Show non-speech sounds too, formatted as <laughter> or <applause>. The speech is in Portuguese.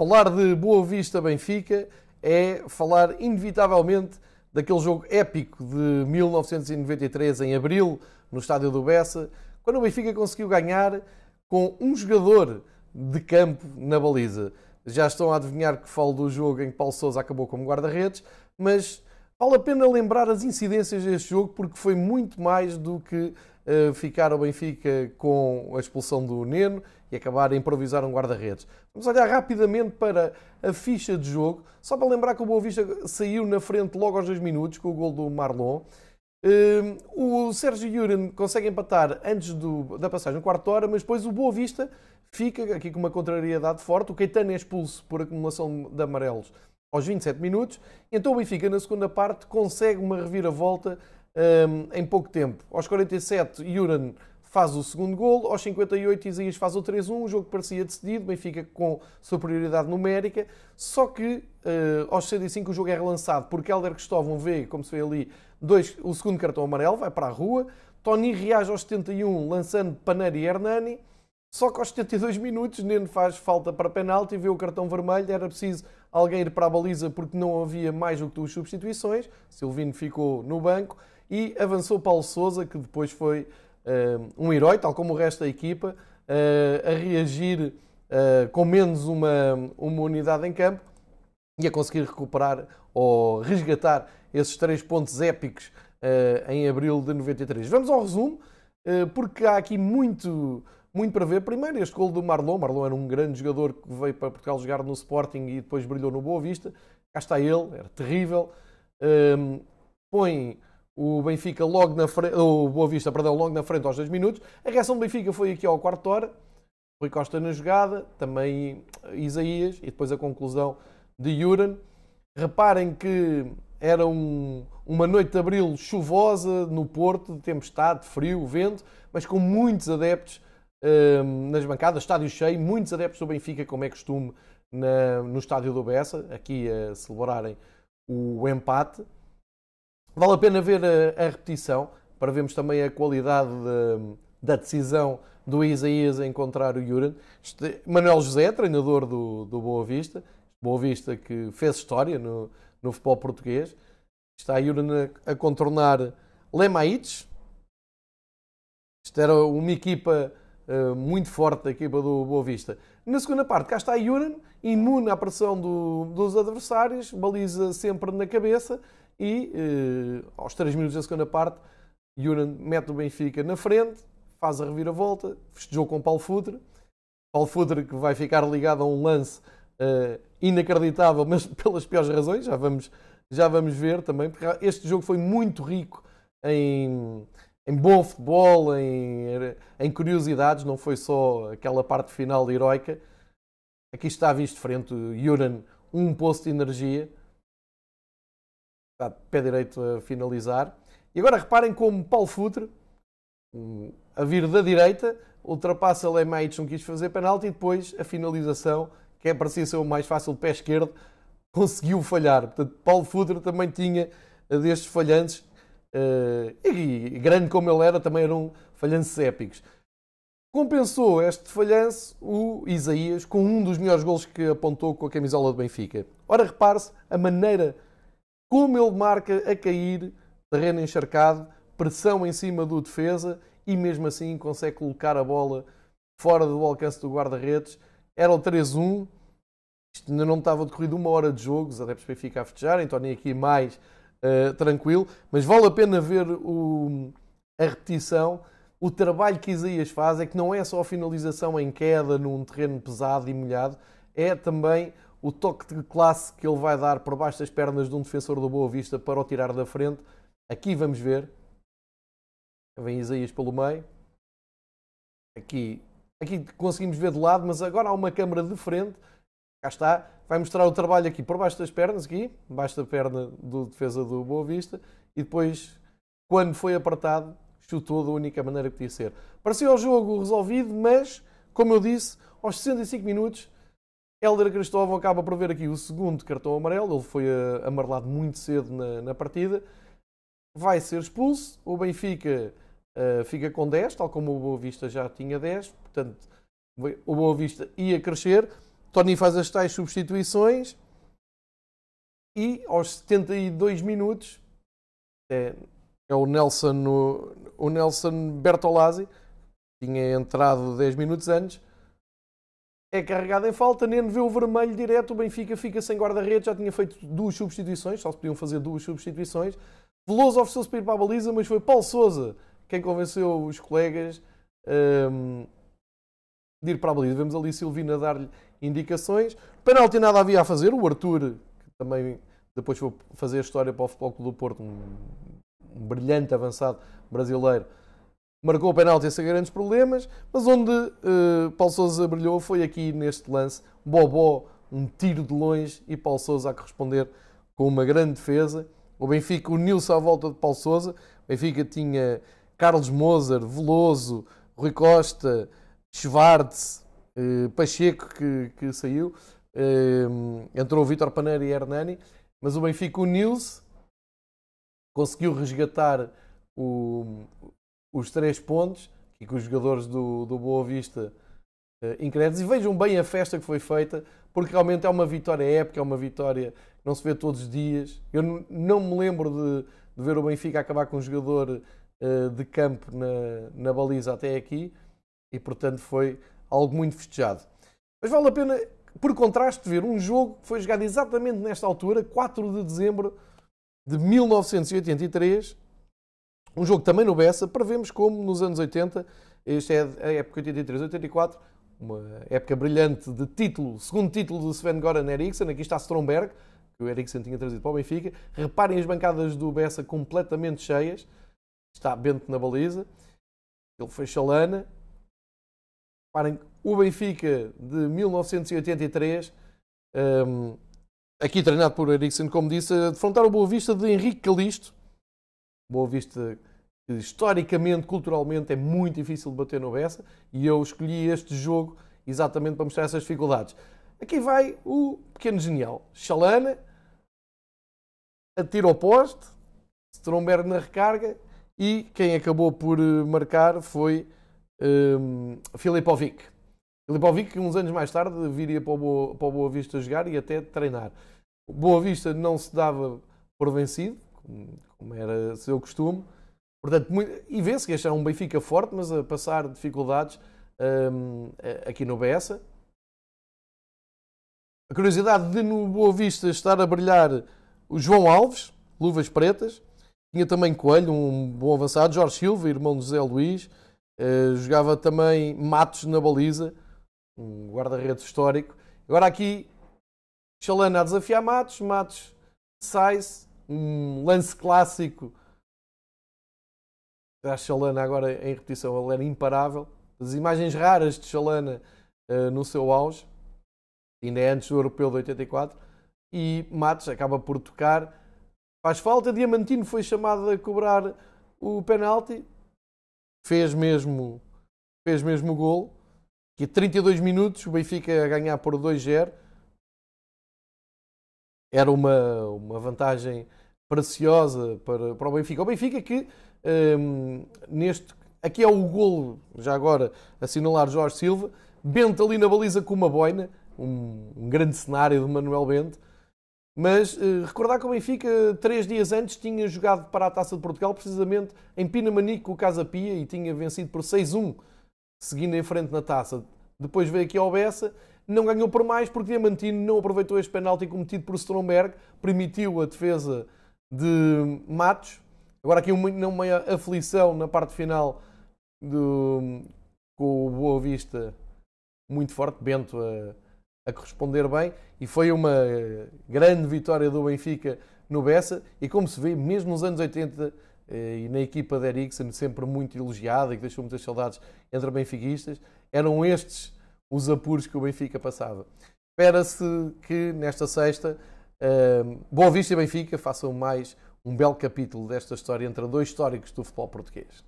Falar de Boa Vista Benfica é falar inevitavelmente daquele jogo épico de 1993 em abril no estádio do Bessa, quando o Benfica conseguiu ganhar com um jogador de campo na baliza. Já estão a adivinhar que falo do jogo em que Paulo Sousa acabou como guarda-redes, mas vale a pena lembrar as incidências deste jogo porque foi muito mais do que uh, ficar o Benfica com a expulsão do Neno e acabar a improvisar um guarda-redes. Vamos olhar rapidamente para a ficha de jogo, só para lembrar que o Boa Vista saiu na frente logo aos dois minutos com o gol do Marlon. o Sérgio Yuren consegue empatar antes do, da passagem no quarto hora, mas depois o Boa Vista fica aqui com uma contrariedade forte. O Caetano é expulso por acumulação de amarelos aos 27 minutos. Então o Benfica, na segunda parte, consegue uma reviravolta um, em pouco tempo. Aos 47, Yuran faz o segundo gol, aos 58 Isaías faz o 3-1, o jogo parecia decidido, Benfica com superioridade numérica, só que uh, aos 65 o jogo é relançado porque Helder Cristóvão vê, como se vê ali, dois, o segundo cartão amarelo, vai para a rua, Tony reage aos 71 lançando Paneri e Hernani, só que aos 72 minutos Neno faz falta para penalti, vê o cartão vermelho, era preciso alguém ir para a baliza porque não havia mais do que duas substituições, Silvino ficou no banco e avançou Paulo Sousa, que depois foi um herói, tal como o resto da equipa, uh, a reagir uh, com menos uma, uma unidade em campo e a conseguir recuperar ou resgatar esses três pontos épicos em abril de 93. Vamos ao resumo, porque há aqui muito, muito para ver. Primeiro, este gol do Marlon. Marlon era um grande jogador que veio para Portugal jogar no Sporting e depois brilhou no Boa Vista. Cá está ele, era terrível. põe o Benfica logo na frente, o Boa Vista, perdão, logo na frente aos 2 minutos. A reação do Benfica foi aqui ao quarto hora. Rui Costa na jogada, também Isaías e depois a conclusão de Juran. Reparem que era um, uma noite de abril chuvosa no Porto, de tempestade, frio, vento, mas com muitos adeptos um, nas bancadas, estádio cheio, muitos adeptos do Benfica, como é costume, na, no estádio do Bessa, aqui a celebrarem o empate. Vale a pena ver a, a repetição para vermos também a qualidade de, da decisão do Isaías a encontrar o Juran. Manuel José, treinador do, do Boa Vista, Boa Vista que fez história no, no futebol português. Está Juran a, a contornar Lemaites. Isto era uma equipa uh, muito forte, a equipa do Boa Vista. Na segunda parte, cá está Juran, imune à pressão do, dos adversários, baliza sempre na cabeça e eh, aos 3 minutos da segunda parte, Juran mete o Benfica na frente, faz a reviravolta, festejou com Paulo Futre. Paulo Futre que vai ficar ligado a um lance uh, inacreditável, <laughs> mas pelas piores razões, já vamos, já vamos ver também, porque este jogo foi muito rico em, em bom futebol, em, em curiosidades, não foi só aquela parte final heroica. Aqui está visto frente Juran, um posto de energia está de pé direito a finalizar. E agora reparem como Paulo Futre, a vir da direita, ultrapassa Lemaites, não quis fazer penalti e depois a finalização, que é parecia ser o mais fácil, pé esquerdo, <laughs> conseguiu falhar. Portanto, Paulo Futre também tinha destes falhantes, eh, e grande como ele era, também eram falhanços épicos. Compensou este falhanço o Isaías com um dos melhores gols que apontou com a camisola do Benfica. Ora, repare-se a maneira como ele marca a cair, terreno encharcado, pressão em cima do defesa e mesmo assim consegue colocar a bola fora do alcance do guarda-redes. Era o 3-1. Isto ainda não estava decorrido uma hora de jogo, os adeptos Benfica a festejar, então nem aqui mais uh, tranquilo. Mas vale a pena ver o, a repetição. O trabalho que Isaías faz é que não é só a finalização em queda num terreno pesado e molhado, é também o toque de classe que ele vai dar por baixo das pernas de um defensor do Boa Vista para o tirar da frente. Aqui vamos ver. Vem Isaías pelo meio. Aqui, aqui conseguimos ver de lado, mas agora há uma câmara de frente. Cá está. Vai mostrar o trabalho aqui por baixo das pernas, aqui, baixo da perna do defesa do Boa Vista. E depois, quando foi apertado, chutou da única maneira que podia ser. Parecia o jogo resolvido, mas, como eu disse, aos 65 minutos Helder Cristóvão acaba por ver aqui o segundo cartão amarelo. Ele foi eh, amarelado muito cedo na, na partida. Vai ser expulso. O Benfica uh, fica com 10, tal como o Boa Vista já tinha 10. Portanto, o Boa Vista ia crescer. Tony faz as tais substituições e aos 72 minutos é, é o Nelson, o, o Nelson Bertolazzi, tinha entrado 10 minutos antes, é carregado em falta, Neno vê o vermelho direto, o Benfica fica sem guarda-redes, já tinha feito duas substituições, só se podiam fazer duas substituições. Veloso ofereceu-se para ir para a baliza, mas foi Paulo Souza quem convenceu os colegas um, de ir para a baliza. Vemos ali Silvina dar-lhe indicações. Penalti nada havia a fazer, o Arthur, que também depois foi fazer a história para o Futebol Clube do Porto, um, um brilhante avançado brasileiro, marcou o penalti sem grandes problemas, mas onde uh, Paulo Sousa brilhou foi aqui neste lance. Bobó, um tiro de longe e Paulo Sousa a corresponder com uma grande defesa. O Benfica uniu-se à volta de Paulo Sousa. O Benfica tinha Carlos Moser, Veloso, Rui Costa, Schwartz, uh, Pacheco que, que saiu. Uh, entrou o Vítor Paneira e Hernani. Mas o Benfica uniu-se, conseguiu resgatar o, os três pontos, e com os jogadores do, do Boa Vista uh, incrédulos. E vejam bem a festa que foi feita, porque realmente é uma vitória épica, é uma vitória que não se vê todos os dias. Eu não me lembro de, de ver o Benfica acabar com um jogador uh, de campo na, na baliza até aqui, e portanto foi algo muito festejado. Mas vale a pena, por contraste, ver um jogo que foi jogado exatamente nesta altura, 4 de dezembro de 1983, um jogo também no Bessa, para vermos como nos anos 80, esta é a época 83-84, uma época brilhante de título, segundo título de Sven Goran Eriksson, aqui está Stromberg, que o Eriksson tinha trazido para o Benfica. Reparem as bancadas do Bessa completamente cheias, está Bento na baliza, ele foi Chalana. Reparem, o Benfica de 1983, um, aqui treinado por Eriksson, como disse, a defrontar o Boa Vista de Henrique Calisto, Boa Vista, historicamente, culturalmente, é muito difícil de bater no Bessa, e eu escolhi este jogo exatamente para mostrar essas dificuldades. Aqui vai o pequeno genial. Chalana, atira ao poste, Stromberg na recarga, e quem acabou por eh, marcar foi um, Filipovic. Filipovic, que uns anos mais tarde viria para o, Boa, para o Boa Vista jogar e até treinar. Boa Vista não se dava por vencido, como era seu costume. Portanto, muito, e vê-se que este é um Benfica forte, mas a passar dificuldades um, aqui no Bessa. A curiosidade de no Boa Vista estar a brilhar o João Alves, luvas pretas. Tinha também Coelho, um bom avançado. Jorge Silva, irmão de José Luís. Uh, jogava também Matos na baliza, um guarda-redes histórico. Agora aqui, Chalana a desafiar Matos. Matos sai-se um lance clássico. Da Chalana agora em repetição, ele era imparável. As imagens raras de Chalana uh, no seu auge, ainda é antes do Europeu de 84, e Matos acaba por tocar, faz falta, Diamantino foi chamado a cobrar o penalti, fez mesmo, fez mesmo o gol, que 32 minutos, o Benfica a ganhar por 2-0, era uma, uma vantagem preciosa para, para o Benfica. O Benfica que um, neste. Aqui é o golo, já agora assinalar Jorge Silva. Bento ali na baliza com uma boina, um, um grande cenário de Manuel Bento. Mas uh, recordar que o Benfica, três dias antes, tinha jogado para a Taça de Portugal, precisamente em Pinamanique com o Casa Pia e tinha vencido por 6-1, seguindo em frente na taça. Depois veio aqui ao Bessa, não ganhou por mais porque Diamantino não aproveitou este penalti cometido por Stromberg, permitiu a defesa de Matos. Agora aqui uma, uma aflição na parte final do, com o Boa Vista muito forte, Bento a, a corresponder bem e foi uma grande vitória do Benfica no Bessa e como se vê, mesmo nos anos 80 eh, e na equipa de Eriksen, sempre muito elogiada e que deixou muitas saudades entre benfiquistas, eram estes os apuros que o Benfica passava. Espera-se que nesta sexta Boa Vista e Benfica façam mais um belo capítulo desta história entre dois históricos do futebol português.